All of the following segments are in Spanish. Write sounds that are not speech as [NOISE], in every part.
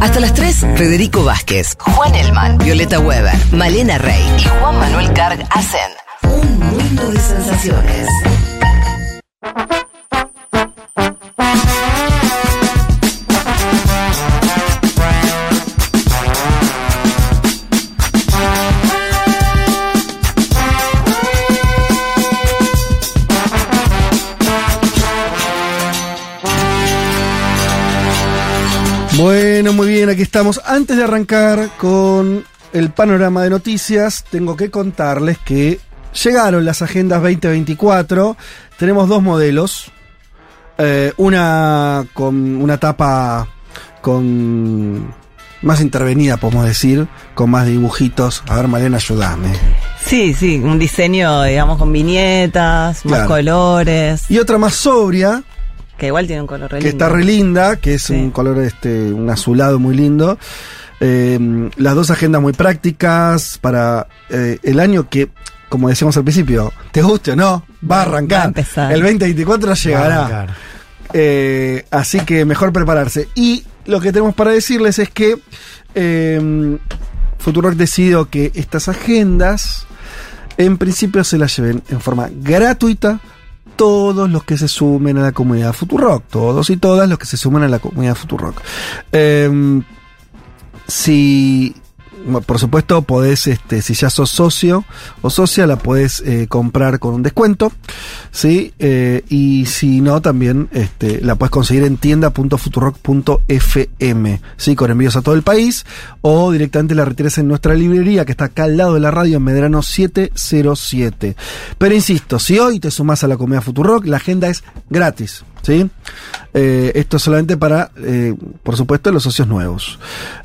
Hasta las 3, Federico Vázquez, Juan Elman, Violeta Weber, Malena Rey y Juan Manuel Carg hacen un mundo de sensaciones. Bien, aquí estamos. Antes de arrancar con el panorama de noticias, tengo que contarles que llegaron las agendas 2024. Tenemos dos modelos. Eh, una con una tapa con más intervenida, podemos decir, con más dibujitos. A ver, Malena, ayúdame. Sí, sí, un diseño, digamos, con viñetas, más Claro. colores, Y otra más sobria, que igual tiene un color re que lindo. está re linda, que es Sí. un color, este, un azulado muy lindo. Eh, las dos agendas muy prácticas para eh, el año que, como decíamos al principio, te guste o no, va a arrancar. Va a empezar. El 2024 llegará. Eh, así que mejor prepararse. Y lo que tenemos para decirles es que eh, Futurock decidió que estas agendas, en principio, se las lleven en forma gratuita todos los que se sumen a la comunidad Futurock. Todos y todas los que se sumen a la comunidad Futurock. Eh, si por supuesto podés este si ya sos socio o socia la podés eh, comprar con un descuento sí Eh, y si no también este la puedes conseguir en tienda.futurock.fm sí con envíos a todo el país o directamente la retires en nuestra librería que está acá al lado de la radio en Medrano 707 pero insisto si hoy te sumás a la comunidad Futurock la agenda es gratis ¿sí? Eh, esto es solamente para, eh, por supuesto, los socios nuevos.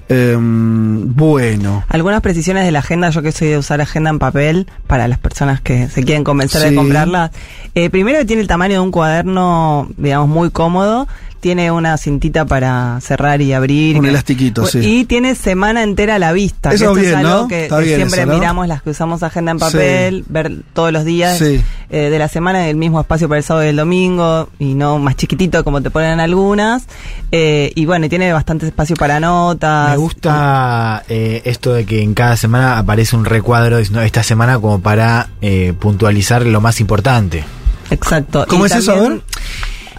Em, bueno. Algunas precisiones de la agenda, yo que soy de usar agenda en papel para las personas que se quieren convencer Sí. de comprarla. Eh, primero que tiene el tamaño de un cuaderno, digamos, muy cómodo. Tiene una cintita para cerrar y abrir. Un elastiquito, sí. Y tiene semana entera a la vista. Eso que bien, es algo ¿no? que, Está que bien siempre eso, ¿no? miramos las que usamos agenda en papel, ver todos los días Sí. eh, de la semana el mismo espacio para el sábado y el domingo y no más chiquitito como te ponen algunas. Eh, y bueno, y tiene bastante espacio para notas. Me gusta eh, esto de que en cada semana aparece un recuadro diciendo esta semana como para eh, puntualizar lo más importante. Exacto. ¿Cómo Y es eso? A ver.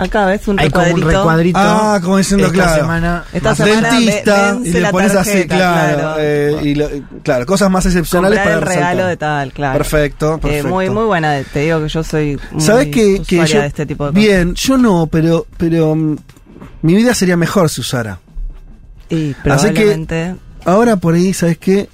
Acá ves un Hay como un recuadrito. Ah, como diciendo, esta claro. semana. Esta semana Dentista, y le pones así, tarjeta, claro. claro. eh, y lo- claro, cosas más excepcionales Comprar el para regalo resaltar. de tal, claro. Perfecto, Eh, perfecto. muy, muy buena. Te digo que yo soy muy ¿Sabes que, que yo, de este tipo de cosas. bien, yo no, pero, pero mm, mi vida sería mejor si usara. Y Así que- probablemente... Ahora por ahí, ¿sabes qué?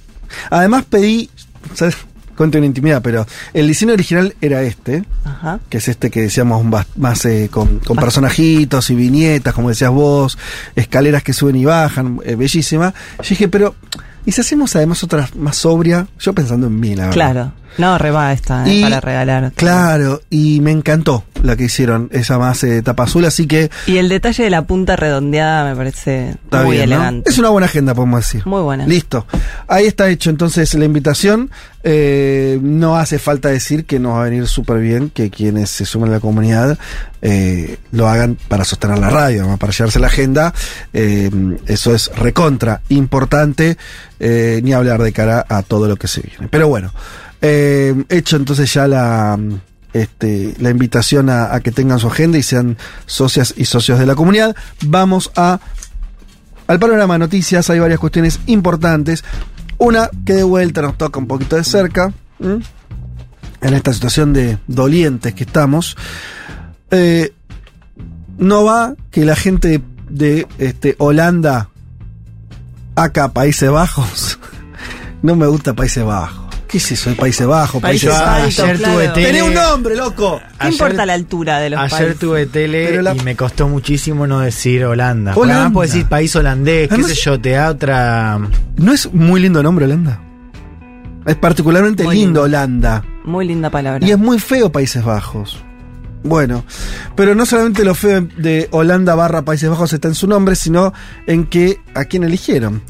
Además pedí, ¿sabes? Cuento una intimidad, pero el diseño original era este, Ajá. que es este que decíamos más eh, con, con personajitos y viñetas, como decías vos, escaleras que suben y bajan, eh, bellísima. Yo dije, pero, ¿y si hacemos además otra más sobria? Yo pensando en mí, la verdad. Claro. No, reba esta eh, Y- para regalar. Claro, y me encantó la que hicieron, esa más eh, tapa azul, así que Y el detalle de la punta redondeada me parece está muy bien, ¿no? elegante. Es una buena agenda, podemos decir. Muy buena. Listo. Ahí está hecho entonces la invitación. Eh, no hace falta decir que nos va a venir súper bien que quienes se sumen a la comunidad eh, lo hagan para sostener la radio, ¿no? para llevarse la agenda. Eh, eso es recontra importante, ni hablar de cara a todo lo que se viene. Pero bueno, eh, hecho entonces ya la... Este, la invitación a, que tengan su agenda y sean socias y socios de la comunidad. Vamos a al panorama de noticias hay varias cuestiones importantes. Una que de vuelta nos toca un poquito de cerca. En esta situación de dolientes que estamos. Eh, no va que la gente de este, Holanda, acá, Países Bajos. [LAUGHS] no me gusta Países Bajos. ¿Qué es eso Países Bajos? Países Países Bajos. Ayer claro. tuve tele. Tenés un nombre, loco. ¿Qué Ayer- importa la altura de los Ayer países? tuve tele la- y me costó muchísimo no decir Holanda. Holanda. Puedo decir país holandés, qué sé yo, te da otra. ¿No es muy lindo nombre Holanda? Es particularmente Muy lindo lindo. Holanda. Muy linda palabra. Y es muy feo Países Bajos. Bueno, pero no solamente lo feo de Holanda barra Países Bajos está en su nombre, sino en que a quién eligieron.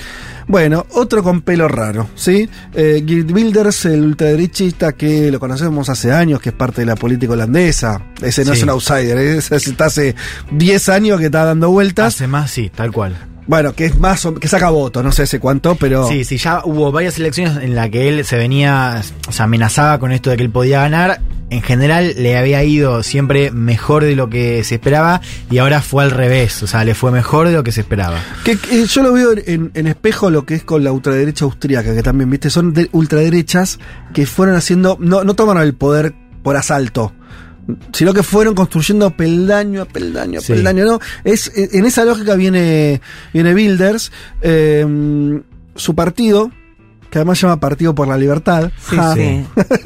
Bueno, otro con pelo raro, ¿sí? Eh, Geert Wilders, el ultraderechista que lo conocemos hace años, que es parte de la política holandesa. Ese no Sí. es un outsider, [LAUGHS] ese está hace 10 años que está dando vueltas. Hace más, sí, tal cual. Bueno, que es más o- que saca votos, no sé hace cuánto, pero Sí, sí, ya hubo varias elecciones en las que él se venía, se amenazaba con esto de que él podía ganar. En general le había ido siempre mejor de lo que se esperaba y ahora fue al revés, o sea, le fue mejor de lo que se esperaba. que, que yo lo veo en, en espejo lo que es con la ultraderecha austríaca, que también, viste, son de- ultraderechas que fueron haciendo, no, no tomaron el poder por asalto. Sino que fueron construyendo peldaño a peldaño a Sí. peldaño, ¿no? Es, en esa lógica viene, viene Builders, eh, su partido, que además se llama Partido por la Libertad, Sí, ja, sí.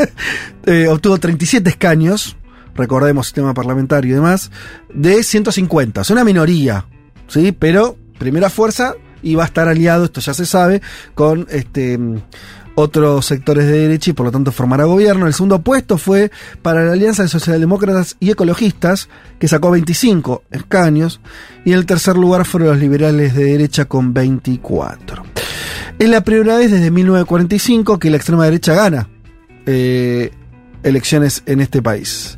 [LAUGHS] eh, obtuvo 37 escaños, recordemos sistema parlamentario y demás, de 150, es una minoría, ¿sí? Pero primera fuerza y va a estar aliado, esto ya se sabe, con este otros sectores de derecha y por lo tanto formará gobierno. El segundo puesto fue para la Alianza de Socialdemócratas y Ecologistas, que sacó 25 escaños, y el tercer lugar fueron los liberales de derecha con 24. Es la primera vez desde 1945 que la extrema derecha gana eh, elecciones en este país.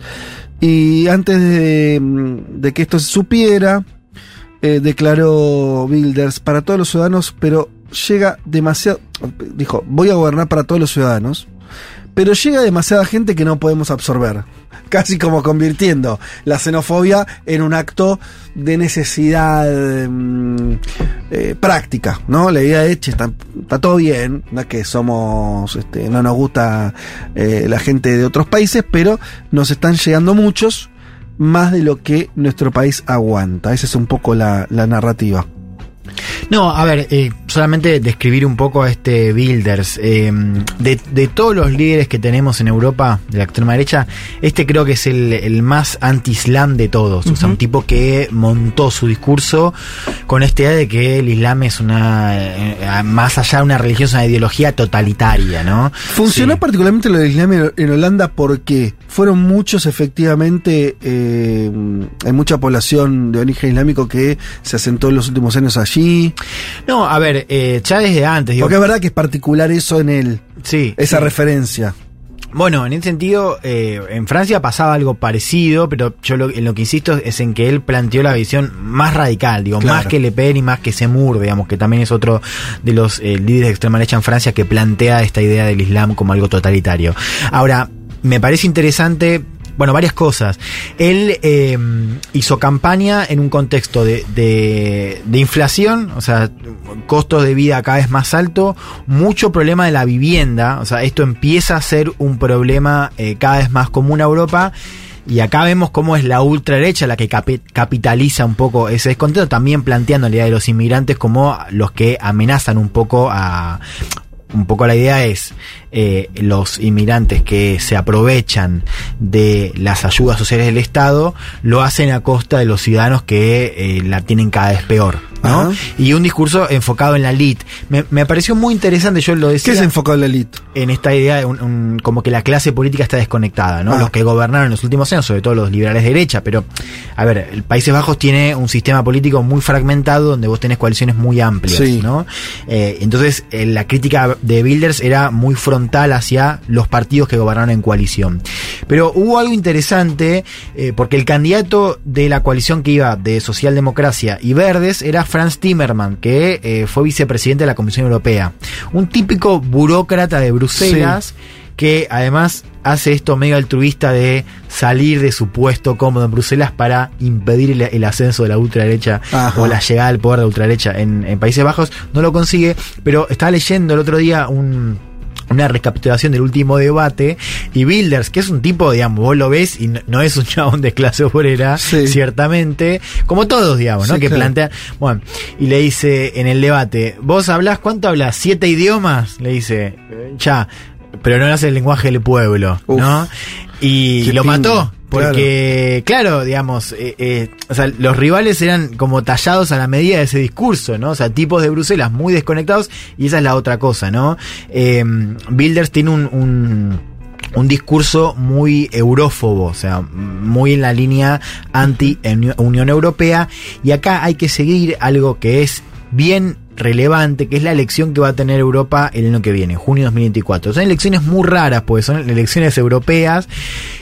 Y antes de, mm, que esto se supiera, eh, declaró Bilders para todos los ciudadanos, pero llega demasiado. Dijo, voy a gobernar para todos los ciudadanos, pero llega demasiada gente que no podemos absorber. [LAUGHS] Casi como convirtiendo la xenofobia en un acto de necesidad mm, eh, práctica, ¿no? La idea es, che, está, está todo bien, no es que somos, este, no nos gusta eh, la gente de otros países, pero nos están llegando muchos, más de lo que nuestro país aguanta. Esa es un poco la, la narrativa. No, a ver, eh, solamente describir un poco a este Builders. eh, de, de todos los líderes que tenemos en Europa, de la extrema derecha, este creo que es el, el más anti-islam de todos. O sea, un tipo que montó su discurso con esta idea de que el islam es una, eh, más allá de una religión, es una ideología totalitaria, ¿no? Funcionó Sí. particularmente lo del Islam en- en Holanda porque fueron muchos, efectivamente, eh, hay mucha población de origen islámico que se asentó en los últimos años allí. No, a ver, eh, ya desde antes, digo, Porque es verdad que es particular eso en él, sí, esa sí. referencia. Bueno, en ese sentido, eh, en Francia pasaba algo parecido, pero yo lo, en lo que insisto es en que él planteó la visión más radical, digo, Claro. más que Le Pen y más que Zemmour, digamos, que también es otro de los eh, líderes de extrema derecha en Francia que plantea esta idea del Islam como algo totalitario. Ahora, me parece interesante. Bueno, varias cosas. Él eh, hizo campaña en un contexto de, de, de inflación, o sea, costos de vida cada vez más alto, mucho problema de la vivienda, o sea, esto empieza a ser un problema eh, cada vez más común a Europa. Y acá vemos cómo es la ultraderecha la que capi- capitaliza un poco ese descontento, también planteando la idea de los inmigrantes como los que amenazan un poco a... Un poco la idea es eh, los inmigrantes que se aprovechan de las ayudas sociales del Estado lo hacen a costa de los ciudadanos que eh, la tienen cada vez peor. ¿no? Ajá. Y un discurso enfocado en la elite. Me, me pareció muy interesante, yo lo ¿Qué decía es enfocado en la elite? en esta idea de un- un- como que la clase política está desconectada, ¿no? Ah. Los que gobernaron en los últimos años, sobre todo los liberales de derecha, pero a ver, el Países Bajos tiene un sistema político muy fragmentado donde vos tenés coaliciones muy amplias, Sí. ¿no? Eh, entonces, eh, la crítica de Bilders era muy frontal hacia los partidos que gobernaron en coalición. Pero hubo algo interesante, eh, porque el candidato de la coalición que iba de Socialdemocracia y Verdes era Franz Timmerman, que eh, fue vicepresidente de la Comisión Europea. Un típico burócrata de Bruselas que además hace esto medio altruista de salir de su puesto cómodo en Bruselas para impedir el, el ascenso de la ultraderecha Ajá. o la llegada al poder de la ultraderecha en, en Países Bajos. No lo consigue, pero estaba leyendo el otro día un una recapitulación del último debate y Bilders, que es un tipo, digamos, vos lo ves y no, no es un [LAUGHS] chabón de clase obrera, Sí. ciertamente, como todos, digamos, ¿no? Sí, que claro. plantean, bueno, y le dice en el debate, ¿vos hablás cuánto hablas? ¿Siete idiomas? Le dice, ya, pero no hablas el lenguaje del pueblo, Uf. ¿no? Y lo mató. Porque, claro, digamos, eh, eh, o sea, los rivales eran como tallados a la medida de ese discurso, ¿no? O sea, tipos de Bruselas muy desconectados y esa es la otra cosa, ¿no? Eh, Bilders tiene un, un, un discurso muy eurófobo, o sea, muy en la línea anti-Unión Europea y acá hay que seguir algo que es bien relevante, que es la elección que va a tener Europa el año que viene, junio 2024. Son elecciones muy raras, porque son elecciones europeas,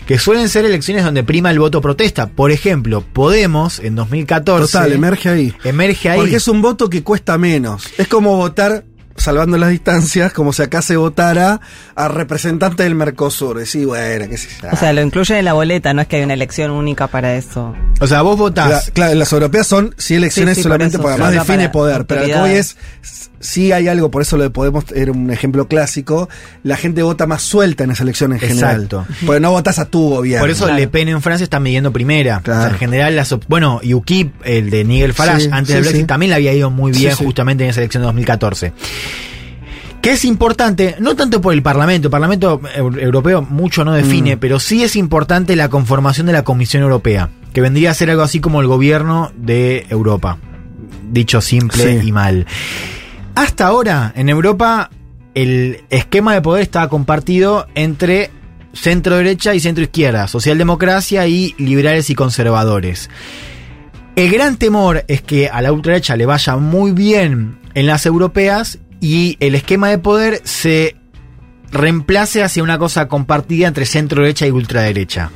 que suelen ser elecciones donde prima el voto protesta. Por ejemplo, Podemos en 2014... Total, emerge ahí. Emerge ahí. Porque es un voto que cuesta menos. Es como votar salvando las distancias, como si acá se votara a representante del Mercosur. Decís, bueno, qué sé yo. O sea, lo incluyen en la boleta, no es que hay una elección única para eso. O sea, vos votás. La- claro, las europeas son sí elecciones Sí, sí, solamente eso, porque además solo define para poder. Pero lo que autoridades. es, sí hay algo, por eso lo de Podemos era un ejemplo clásico. La gente vota más suelta en esa elección en general. Exacto. Porque no votas a tu gobierno. Por eso Claro. Le Pen en Francia está midiendo primera. Claro. O sea, en general, las bueno, UKIP, el de Nigel Farage, Sí, antes sí, del Brexit, sí. también le había ido muy bien justamente en esa elección de 2014. Que es importante, no tanto por el Parlamento, el Parlamento eu- Europeo mucho no define, Mm. pero sí es importante la conformación de la Comisión Europea, que vendría a ser algo así como el gobierno de Europa, dicho simple Sí. y mal. Hasta ahora, en Europa, el esquema de poder estaba compartido entre centro derecha y centro izquierda, socialdemocracia y liberales y conservadores. El gran temor es que a la ultraderecha le vaya muy bien en las europeas y el esquema de poder se reemplace hacia una cosa compartida entre centro derecha y ultraderecha.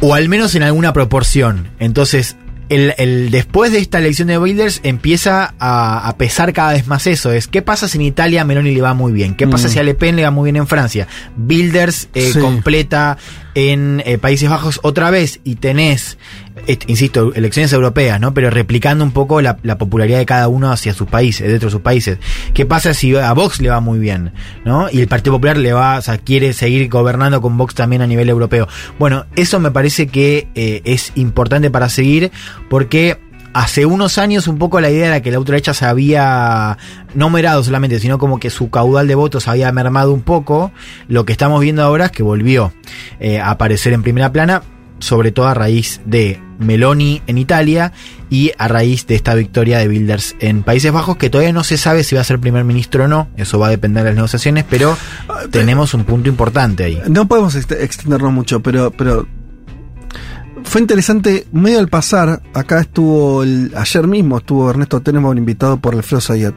O al menos en alguna proporción. Entonces, el, el- después de esta elección de Wilders empieza a, a pesar cada vez más eso. Es qué pasa si en Italia a Meloni le va muy bien, qué pasa Mm. si a Le Pen le va muy bien en Francia. Wilders eh, Sí. completa en eh, Países Bajos otra vez y tenés, insisto, elecciones europeas, ¿no? Pero replicando un poco la, la popularidad de cada uno hacia sus países, dentro de sus países. ¿Qué pasa si a Vox le va muy bien, ¿no? Y el Partido Popular le va, o sea, quiere seguir gobernando con Vox también a nivel europeo. Bueno, eso me parece que eh, es importante para seguir porque hace unos años un poco la idea era que la ultraderecha se había no merado solamente, sino como que su caudal de votos había mermado un poco. Lo que estamos viendo ahora es que volvió eh, a aparecer en primera plana, sobre todo a raíz de Meloni en Italia y a raíz de esta victoria de Wilders en Países Bajos, que todavía no se sabe si va a ser primer ministro o no, eso va a depender de las negociaciones, pero tenemos un punto importante ahí. No podemos ext- extendernos mucho, pero, pero fue interesante, medio al pasar, acá estuvo, el- ayer mismo estuvo Ernesto Tenenbaum invitado por Alfredo Sayat,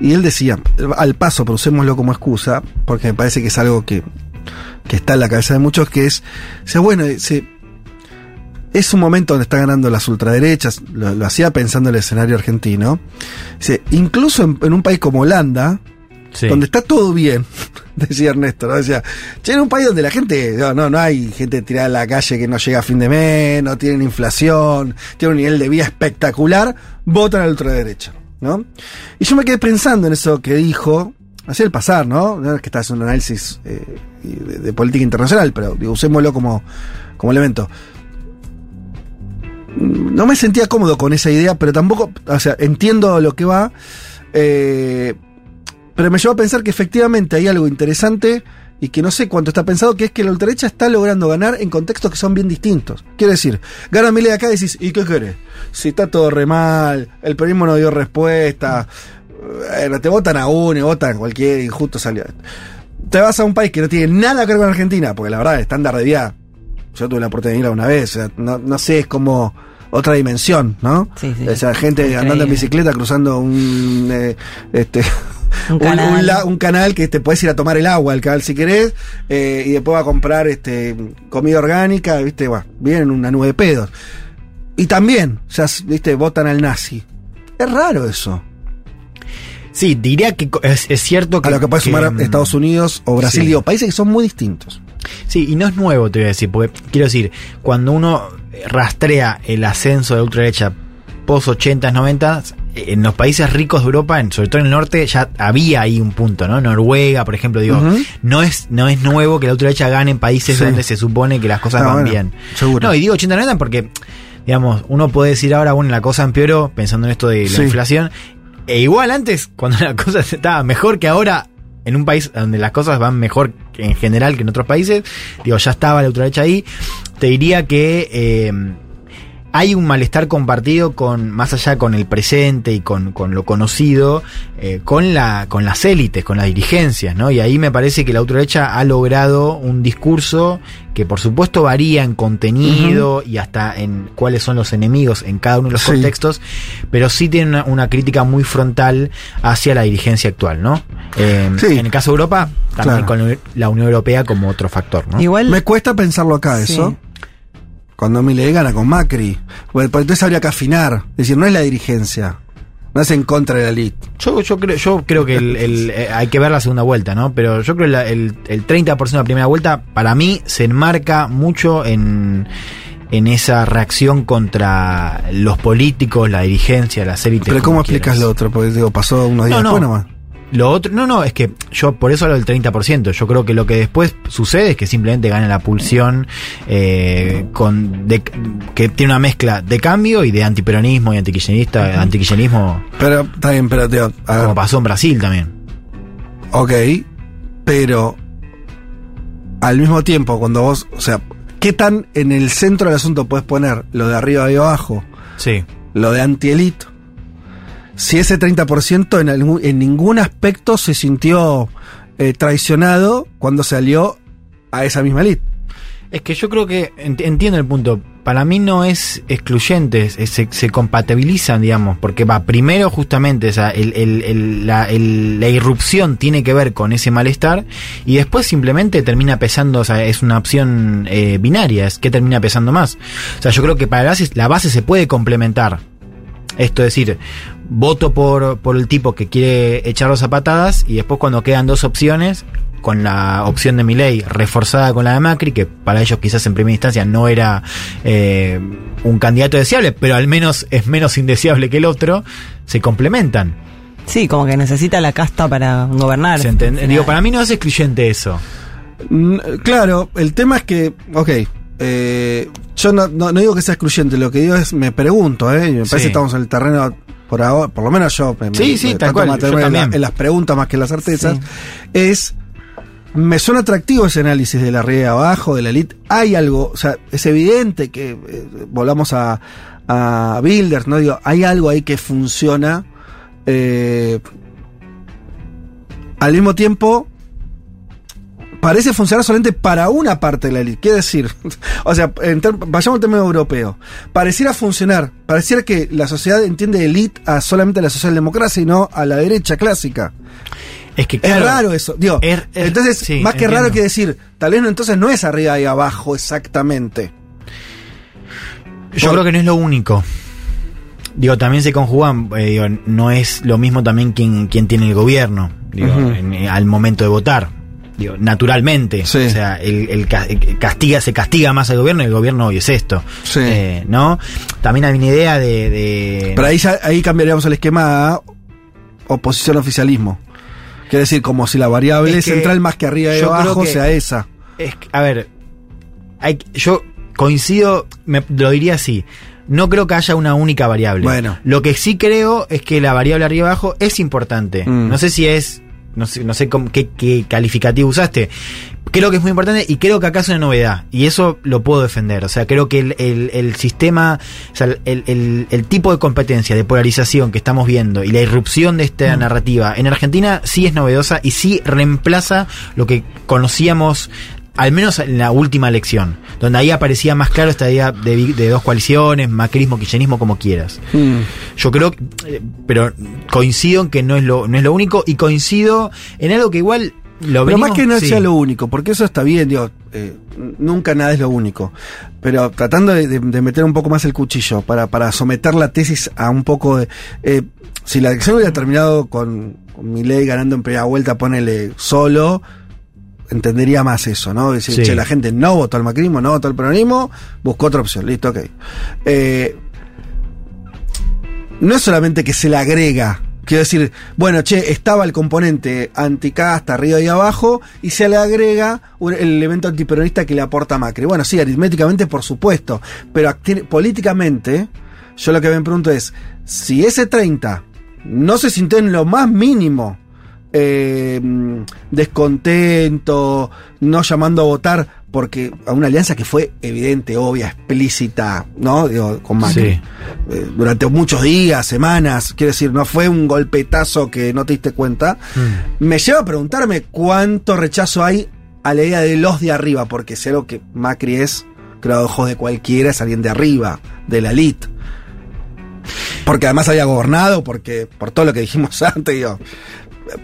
y él decía, al paso, pero usémoslo como excusa, porque me parece que es algo que, que está en la cabeza de muchos, que es, o sea, bueno, se, es un momento donde están ganando las ultraderechas, lo, lo hacía pensando en el escenario argentino, dice, incluso en- en un país como Holanda, Sí. donde está todo bien, [LAUGHS] decía Ernesto, ¿no? Decía, che, en un país donde la gente, no, no, no hay gente tirada en la calle que no llega a fin de mes, no tienen inflación, tiene un nivel de vida espectacular, votan a la ultraderecha, ¿no? Y yo me quedé pensando en eso que dijo, así el pasar, ¿no? No es que está haciendo un análisis eh, de, de política internacional, pero digo, usémoslo como, como elemento. No me sentía cómodo con esa idea, pero tampoco, o sea, entiendo lo que va. Eh, pero me llevó a pensar que efectivamente hay algo interesante y que no sé cuánto está pensado, que es que la ultraderecha está logrando ganar en contextos que son bien distintos. Quiero decir, gana Milei acá y decís, ¿y qué querés? Si está todo re mal, el periodismo no dio respuesta, bueno, te votan a uno votan cualquier y justo salió. Te vas a un país que no tiene nada que ver con Argentina, porque la verdad, estándar de vida, yo tuve la oportunidad de ir una vez, o sea, no, no sé, es como otra dimensión, ¿no? Sí, sí. O sea, gente Increíble. andando en bicicleta cruzando un eh, este [LAUGHS] Un canal. un la- un canal que te puedes ir a tomar el agua, el canal si querés, eh, y después va a comprar este comida orgánica, viste, bueno, vienen una nube de pedos. Y también, o sea, viste, votan al nazi. Es raro eso. Sí, diría que es cierto que... A lo que puede sumar mm, Estados Unidos o Brasil, sí. digo, países que son muy distintos. Sí, y no es nuevo, te voy a decir, porque quiero decir, cuando uno rastrea el ascenso de la ultraderecha post 80s, 90s, en los países ricos de Europa, en- sobre todo en el norte, ya había ahí un punto, ¿no? Noruega, por ejemplo, digo, no es no es nuevo que la ultraderecha gane en países Sí. donde se supone que las cosas Ah, van bueno, bien. seguro. No, y digo 80 90 porque, digamos, uno puede decir ahora, bueno, la cosa empeoró, pensando en esto de la Sí. inflación, e igual antes, cuando [LAUGHS] la cosa estaba mejor que ahora, en un país donde las cosas van mejor que en general que en otros países, digo, ya estaba la ultraderecha ahí, te diría que eh, hay un malestar compartido con, más allá con el presente y con, con lo conocido, eh, con la, con las élites, con las dirigencias, ¿no? Y ahí me parece que la ultraderecha ha logrado un discurso que por supuesto varía en contenido y hasta en cuáles son los enemigos en cada uno de los Sí. contextos, pero sí tiene una, una crítica muy frontal hacia la dirigencia actual, ¿no? Eh, Sí. En el caso de Europa, también Claro. con la Unión Europea como otro factor, ¿no? Igual. Me cuesta pensarlo acá, Sí. eso. Cuando Milei gana con Macri. Porque porque entonces habría que afinar. Es decir, no es la dirigencia. No es en contra de la elite. Yo, yo creo, yo creo que el, el- eh, hay que ver la segunda vuelta, ¿no? Pero yo creo que la- el, el 30% de la primera vuelta, para mí, se enmarca mucho en, en esa reacción contra los políticos, la dirigencia, las élites. Pero ¿cómo explicas quieras. lo otro? Porque digo, pasó unos días No, no. después nomás. Lo otro, no, no, es que yo por eso hablo del 30%. Yo creo que lo que después sucede es que simplemente gana la pulsión eh, con de- que tiene una mezcla de cambio y de antiperonismo y antiquillenista, antiquillenismo, Pero bien, pero a ver, como pasó en Brasil también. ok, pero al mismo tiempo, cuando vos, o sea, ¿qué tan en el centro del asunto puedes poner lo de arriba y abajo, Sí. lo de antielito? Si ese 30% en, algún- en ningún aspecto se sintió eh, traicionado cuando salió a esa misma elite. Es que yo creo que ent- entiendo el punto. Para mí no es excluyente, se, se compatibilizan, digamos, porque va primero justamente o el- el- la, la irrupción tiene que ver con ese malestar y después simplemente termina pesando, o sea, es una opción eh, binaria, es que termina pesando más. O sea, yo creo que para la base, la base se puede complementar. Esto es decir, voto por, por el tipo que quiere echarlos a patadas y después cuando quedan dos opciones, con la opción de Milei reforzada con la de Macri, que para ellos quizás en primera instancia no era eh, un candidato deseable, pero al menos es menos indeseable que el otro, se complementan. Sí, como que necesita la casta para gobernar. Digo, para mí no es excluyente eso. Mm, Claro, el tema es que, ok, eh, yo no, no- no digo que sea excluyente, lo que digo es, me pregunto, ¿eh? y me parece Sí. que estamos en el terreno, por ahora, por lo menos yo, me, Sí, me- sí, me tal trato de cual, yo mantenerme en, la- también. en las preguntas más que en las certezas, Sí. es, me suena atractivo ese análisis de la y abajo, de la elite, hay algo, o sea, es evidente que, eh, volvamos a, a Builders, ¿no? Digo, hay algo ahí que funciona, eh, al mismo tiempo, parece funcionar solamente para una parte de la élite. Quiere decir, [LAUGHS] o sea, vayamos al tema europeo. Pareciera funcionar, pareciera que la sociedad entiende élite a solamente la socialdemocracia y no a la derecha clásica. Es que Es claro, raro eso. Digo, Es- es- entonces, sí, más que entiendo. raro que decir, tal vez no, entonces no es arriba y abajo exactamente. Yo Por- creo que no es lo único. Digo, también se conjugan, eh, digo, no es lo mismo también quien, quien tiene el gobierno, digo, en- eh, al momento de votar. Digo, naturalmente. Sí. O sea, el, el ca- el castiga, se castiga más al gobierno y el gobierno hoy es esto. Sí. Eh, ¿No? También hay una idea de. de- Pero ahí, ya- ahí cambiaríamos el esquema a oposición-oficialismo. Quiere decir, como si la variable Es que central más que arriba y abajo que- sea esa. Es que, a ver, hay, yo coincido, me, lo diría así. No creo que haya una única variable. Bueno. Lo que sí creo es que la variable arriba y abajo es importante. Mm. No sé si es. No sé, no sé cómo- qué, qué calificativo usaste. Creo que es muy importante y creo que acá es una novedad. Y eso lo puedo defender. O sea, creo que el, el- el sistema, o sea, el, el- tipo de competencia, de polarización que estamos viendo y la irrupción de Mm. esta narrativa en Argentina sí es novedosa y sí reemplaza lo que conocíamos al menos en la última elección, donde ahí aparecía más claro esta idea de, de dos coaliciones, macrismo, kirchnerismo, como quieras. Mm. Yo creo, eh, pero coincido en que no es lo, no es lo único y coincido en algo que igual lo Pero venimos- más que no sí. sea lo único, porque eso está bien, digo, eh, nunca nada es lo único. Pero tratando de, de- de meter un poco más el cuchillo para, para someter la tesis a un poco de. eh, si la elección hubiera terminado con, con Milei ganando en primera vuelta, ponele solo, entendería más eso, ¿no? Decir, Sí. che, la gente no votó al macrismo, no votó al peronismo, buscó otra opción, listo, ok. Eh, no es solamente que se le agrega, quiero decir, bueno, che, estaba el componente anticasta arriba y abajo, y se le agrega un- el elemento antiperonista que le aporta Macri. Bueno, sí, aritméticamente, por supuesto, pero políticamente, yo lo que me pregunto es, si ese 30 no se sintió en lo más mínimo eh, descontento, no llamando a votar porque a una alianza que fue evidente, obvia, explícita, ¿no? Digo, con Macri. Sí. Eh, durante muchos días, semanas, quiero decir, no fue un golpetazo que no te diste cuenta. Mm. Me lleva a preguntarme cuánto rechazo hay a la idea de los de arriba, porque sé lo que Macri es, creo ojos de cualquiera, es alguien de arriba, de la elite. Porque además había gobernado, porque por todo lo que dijimos [LAUGHS] antes, digo,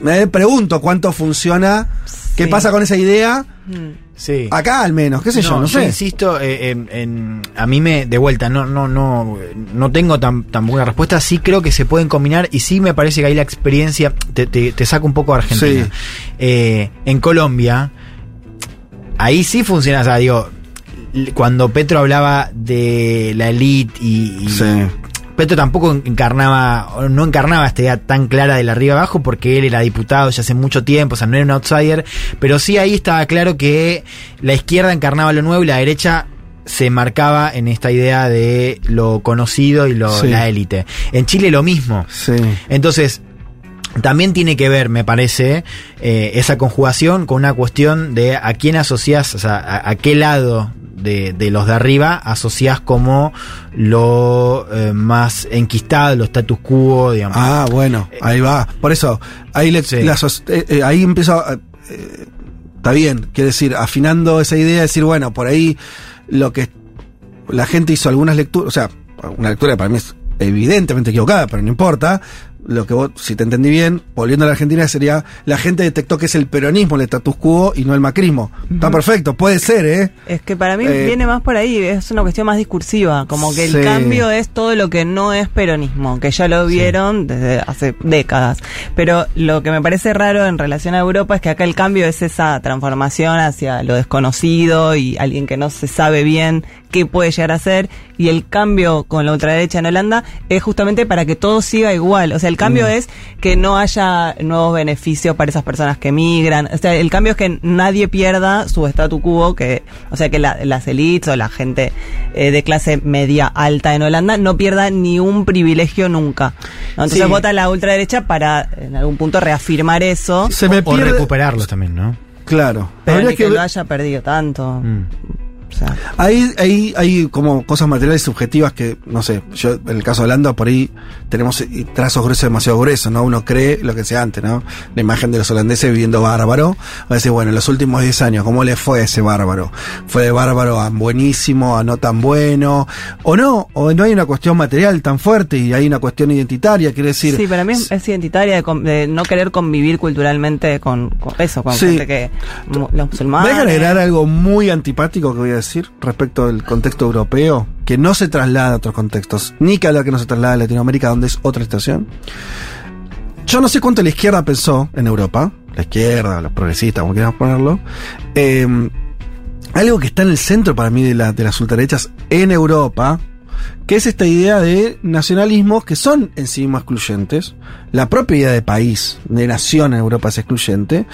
me pregunto cuánto funciona, qué pasa con esa idea, Mm. Sí. acá al menos, qué sé yo, no sé. insisto, eh, en, en- a mí me, de vuelta, no, no, no, no tengo tan, tan buena respuesta. Sí creo que se pueden combinar y sí me parece que ahí la experiencia te, te, te saca un poco de Argentina. Sí. Eh, en Colombia, ahí sí funciona, o sea, digo, cuando Petro hablaba de la elite y, y Sí. Petro tampoco encarnaba, no encarnaba esta idea tan clara del arriba abajo porque él era diputado ya hace mucho tiempo, o sea, no era un outsider, pero sí ahí estaba claro que la izquierda encarnaba lo nuevo y la derecha se marcaba en esta idea de lo conocido y lo, Sí. la élite. En Chile lo mismo. Sí. Entonces, también tiene que ver, me parece, eh, esa conjugación con una cuestión de a quién asocias, o sea, a, a qué lado de, de los de arriba asocias como lo eh, más enquistado, lo status quo, digamos. Ah, bueno, ahí va. Por eso, ahí, le, Sí. la sos- eh, eh, ahí empiezo. eh, está bien, quiere decir, afinando esa idea, decir, bueno, por ahí lo que la gente hizo algunas lecturas, o sea, una lectura que para mí es evidentemente equivocada, pero no importa. Lo que vos, si te entendí bien, volviendo a la Argentina, sería la gente detectó que es el peronismo el status quo y no el macrismo. Está perfecto, puede ser, ¿eh? Es que para mí Eh, viene más por ahí, es una cuestión más discursiva, como que Sí. el cambio es todo lo que no es peronismo, que ya lo vieron desde hace décadas. Pero lo que me parece raro en relación a Europa es que acá el cambio es esa transformación hacia lo desconocido y alguien que no se sabe bien qué puede llegar a ser, y el cambio con la ultraderecha en Holanda es justamente para que todo siga igual. O sea, el cambio Mm. es que no haya nuevos beneficios para esas personas que migran. O sea, el cambio es que nadie pierda su statu quo, que, o sea, que la- las elites o la gente eh, de clase media alta en Holanda no pierda ni un privilegio nunca. ¿no? Entonces Sí. vota la ultraderecha para en algún punto reafirmar eso, Se me o pierde. recuperarlos también, ¿no? Claro. pero Habría ni que, que lo haya perdido tanto. Mm. O sea, Ahí, ahí hay como cosas materiales subjetivas que, no sé, yo en el caso de Holanda por ahí tenemos eh, trazos gruesos demasiado gruesos, ¿no? Uno cree lo que sea antes, ¿no? La imagen de los holandeses viviendo bárbaro. Va a decir, bueno, en los últimos 10 años, ¿cómo le fue a ese bárbaro? ¿Fue de bárbaro a buenísimo, a no tan bueno? ¿O no? ¿O no hay una cuestión material tan fuerte y hay una cuestión identitaria? Quiere decir... sí, para mí es, es identitaria de, de no querer convivir culturalmente con, con eso, con Sí. gente que los musulmanes. Deja agregar algo muy antipático que voy a decir respecto del contexto europeo, que no se traslada a otros contextos, ni que que no se traslada a Latinoamérica, donde es otra estación. Yo no sé cuánto la izquierda pensó en Europa, la izquierda, los progresistas, como quieras ponerlo. eh, algo que está en el centro para mí de, de las ultraderechas en Europa, que es esta idea de nacionalismos que son en sí mismos excluyentes. La propia idea de país, de nación en Europa es excluyente.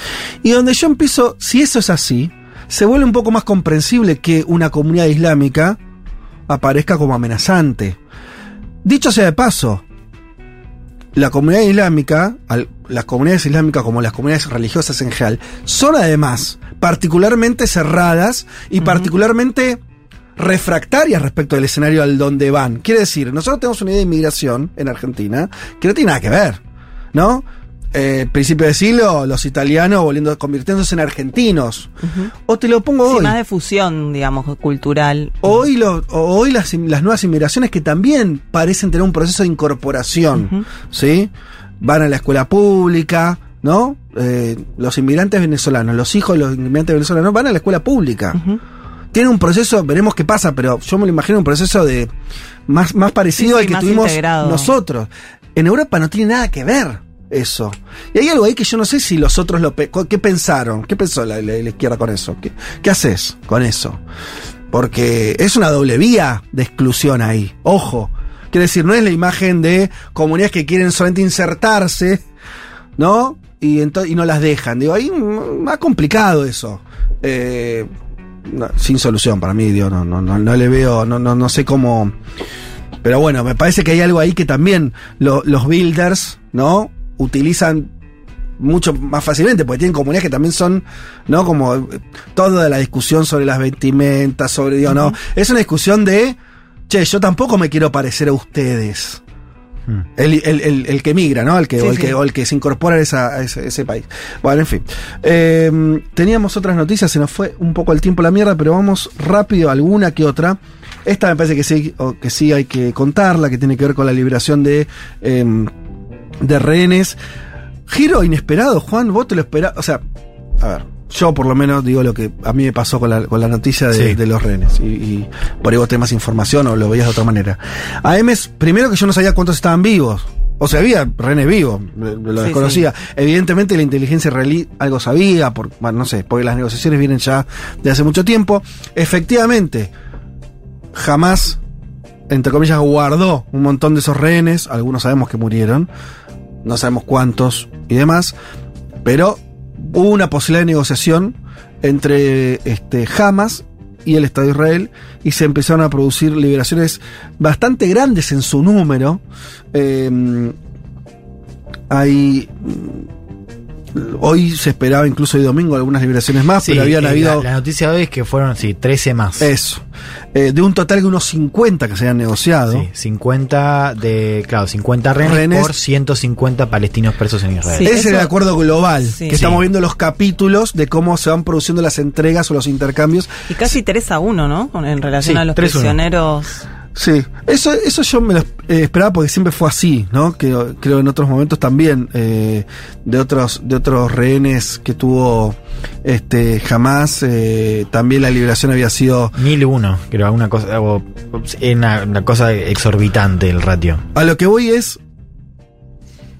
Y donde yo empiezo, si eso es así, se vuelve un poco más comprensible que una comunidad islámica aparezca como amenazante. Dicho sea de paso, la comunidad islámica, las comunidades islámicas como las comunidades religiosas en general, son además particularmente cerradas y particularmente refractarias respecto del escenario al donde van. Quiere decir, nosotros tenemos una idea de inmigración en Argentina que no tiene nada que ver, ¿no? Eh, principio de siglo, los italianos volviendo, convirtiéndose en argentinos. O te lo pongo Sí, hoy. más de fusión, digamos, cultural. Hoy, lo- hoy las, las nuevas inmigraciones que también parecen tener un proceso de incorporación. ¿sí? Van a la escuela pública, ¿no? Eh, los inmigrantes venezolanos, los hijos de los inmigrantes venezolanos van a la escuela pública. Ujú. Tiene un proceso, veremos qué pasa, pero yo me lo imagino un proceso de más, más parecido Sí, sí, al que tuvimos integrado. nosotros. En Europa no tiene nada que ver eso. Y hay algo ahí que yo no sé si los otros lo ¿qué pensaron? ¿Qué pensó la, izquierda con eso? ¿Qué, qué haces con eso? Porque es una doble vía de exclusión ahí. Ojo. Quiere decir, no es la imagen de comunidades que quieren solamente insertarse, ¿no? Y, y no las dejan. Digo, ahí mm, más complicado eso. Eh, sin solución para mí, digo, no, no, no, no le veo, no, no, no sé cómo. Pero bueno, me parece que hay algo ahí que también lo- los builders, ¿no? Utilizan mucho más fácilmente, porque tienen comunidades que también son, ¿no? Como eh, toda la discusión sobre las vestimentas, sobre, digo, no. Es una discusión de, che, yo tampoco me quiero parecer a ustedes. Mm. El, el- el- el que migra, ¿no? El que, Sí, o, el sí. que, o el que se incorpora a, esa- a ese, ese país. Bueno, en fin. Eh, teníamos otras noticias, se nos fue un poco el tiempo la mierda, pero vamos rápido, alguna que otra. Esta me parece que sí, o que sí hay que contarla, que tiene que ver con la liberación de, eh, de rehenes. Giro inesperado, Juan, vos te lo esperás. O sea, a ver, yo por lo menos digo lo que a mí me pasó con la, con la noticia de, Sí. de los rehenes. Y, y por ahí vos tenés más información o lo veías de otra manera. A Emes, primero que yo no sabía cuántos estaban vivos. O sea, había rehenes vivos, lo Sí, desconocía. Evidentemente la inteligencia israelí algo sabía, por, bueno, no sé, porque las negociaciones vienen ya de hace mucho tiempo. Efectivamente, jamás, entre comillas, guardó un montón de esos rehenes. Algunos sabemos que murieron. No sabemos cuántos y demás. Pero hubo una posibilidad de negociación entre este, Hamas y el Estado de Israel y se empezaron a producir liberaciones bastante grandes en su número. Eh, hay. Hoy se esperaba incluso hoy domingo algunas liberaciones más, Sí, pero habían eh, habido. La, la noticia de hoy es que fueron, sí, 13 más. Eso. Eh, de un total de unos 50 que se habían negociado. Sí, 50 de, claro, 50 rehenes, Rehenes. por 150 palestinos presos en Israel. Sí. Ese es el eso- acuerdo global, Sí. que estamos viendo los capítulos de cómo se van produciendo las entregas o los intercambios. Y casi 3 a 1, ¿no? En relación Sí, a los 3-1. prisioneros. Sí, eso, eso yo me lo eh, esperaba porque siempre fue así, ¿no? Que creo en otros momentos también eh, de otros de otros rehenes que tuvo este jamás eh, también la liberación había sido 1001, creo, una cosa, una, una cosa exorbitante el ratio. a lo que voy es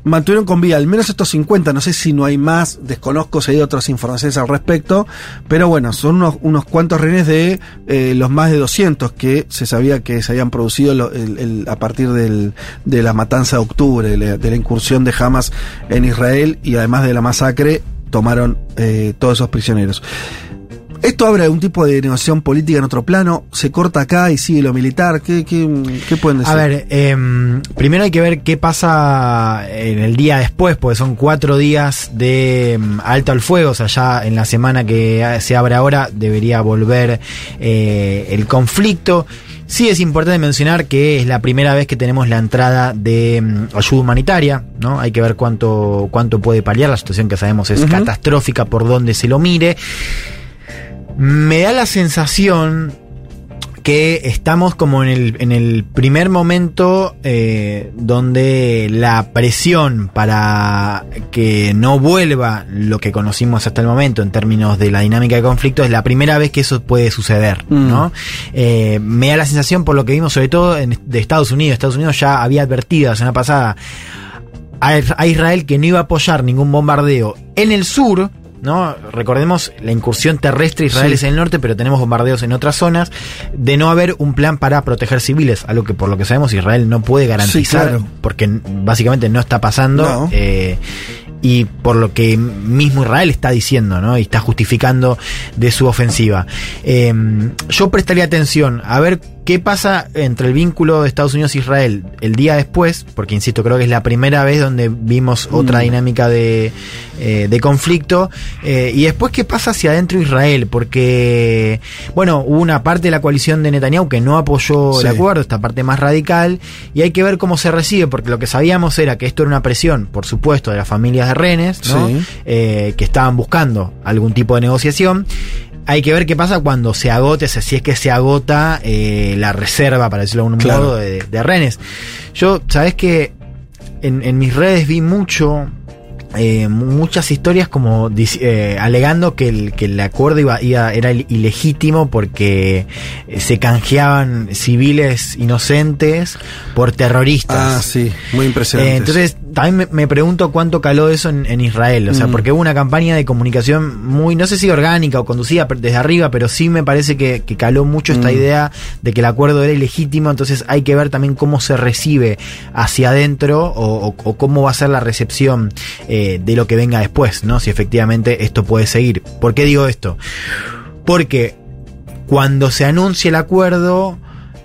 mantuvieron con vida al menos estos 50, no sé si no hay más, desconozco si hay otras informaciones al respecto, pero bueno, son unos, unos cuantos rehenes de eh, los más de 200 que se sabía que se habían producido lo- el- a partir del- de la matanza de octubre, de la, de la incursión de Hamas en Israel y además de la masacre, tomaron eh, todos esos prisioneros. Esto abre un tipo de negociación política en otro plano, se corta acá y sigue lo militar, ¿qué, qué, qué pueden decir? A ver, em, primero hay que ver qué pasa en el día después, porque son cuatro días de em, alto al fuego, o sea, ya en la semana que se abre ahora debería volver eh, el conflicto. Sí es importante mencionar que es la primera vez que tenemos la entrada de em, ayuda humanitaria, ¿no? Hay que ver cuánto, cuánto puede paliar, la situación que sabemos es catastrófica por donde se lo mire. Me da la sensación que estamos como en el, en el primer momento eh, donde la presión para que no vuelva lo que conocimos hasta el momento en términos de la dinámica de conflicto es la primera vez que eso puede suceder, Mm. ¿no? Eh, me da la sensación por lo que vimos sobre todo en, de Estados Unidos. Estados Unidos ya había advertido la semana pasada a, a Israel que no iba a apoyar ningún bombardeo en el sur, ¿no? Recordemos la incursión terrestre Israel Sí. es en el norte, pero tenemos bombardeos en otras zonas, de no haber un plan para proteger civiles, algo que por lo que sabemos Israel no puede garantizar, claro. porque básicamente no está pasando. No. eh, y por lo que mismo Israel está diciendo, ¿no? Y está justificando de su ofensiva. Eh, yo prestaría atención a ver qué pasa entre el vínculo de Estados Unidos e Israel el día después, porque insisto, creo que es la primera vez donde vimos otra Mm. dinámica de, eh, de conflicto. eh, y después qué pasa hacia adentro de Israel, porque, bueno, hubo una parte de la coalición de Netanyahu que no apoyó Sí. el acuerdo, esta parte más radical, y hay que ver cómo se recibe, porque lo que sabíamos era que esto era una presión, por supuesto, de las familias de rehenes, ¿no? Sí. Eh, que estaban buscando algún tipo de negociación. Hay que ver qué pasa cuando se agote, si es que se agota eh, la reserva, para decirlo de algún Claro. modo, de, de rehenes. Yo, sabes que en, en mis redes vi mucho, eh, mu- muchas historias como eh, alegando que el, que el acuerdo iba, iba- era il- ilegítimo porque eh, se canjeaban civiles inocentes por terroristas. Ah, sí, muy impresionante. Eh, entonces, también me, me pregunto cuánto caló eso en, en Israel. O sea, Mm. porque hubo una campaña de comunicación muy, no sé si orgánica o conducida desde arriba, pero sí me parece que, que caló mucho esta Mm. idea de que el acuerdo era ilegítimo. Entonces, hay que ver también cómo se recibe hacia adentro o, o- o cómo va a ser la recepción eh, de lo que venga después, ¿no? Si efectivamente esto puede seguir. ¿Por qué digo esto? Porque cuando se anuncia el acuerdo,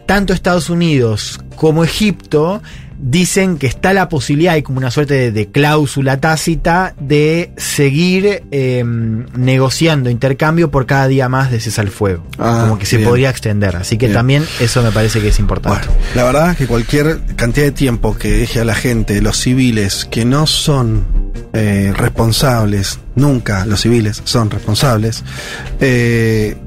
tanto Estados Unidos como Egipto dicen que está la posibilidad, hay como una suerte de, de cláusula tácita, de seguir eh, negociando intercambio por cada día más de cesar el fuego. Ah, como que se bien. podría extender. Así que Bien. también eso me parece que es importante. Bueno, la verdad es que cualquier cantidad de tiempo que deje a la gente, los civiles, que no son eh, responsables, nunca los civiles son responsables, eh,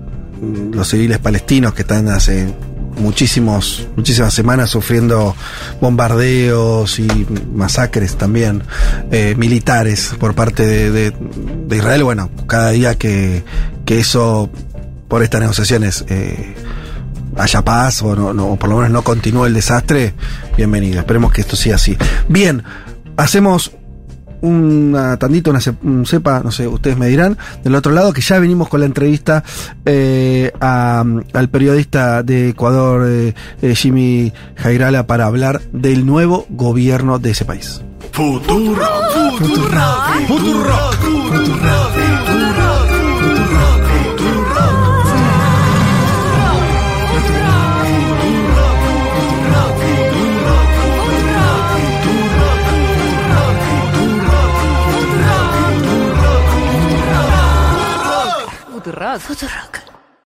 los civiles palestinos que están hace muchísimos, muchísimas semanas sufriendo bombardeos y masacres también eh, militares por parte de, de- Israel, bueno, cada día que, que eso por estas negociaciones eh, haya paz o, no, no, por lo menos no continúe el desastre, bienvenido. Esperemos que esto siga así. Bien, hacemos una tandita, una ce- un cepa, no sé, ustedes me dirán, del otro lado, que ya venimos con la entrevista eh, a- al periodista de Ecuador, eh, eh, Jimmy Jairala, para hablar del nuevo gobierno de ese país. 서두르라 서두르라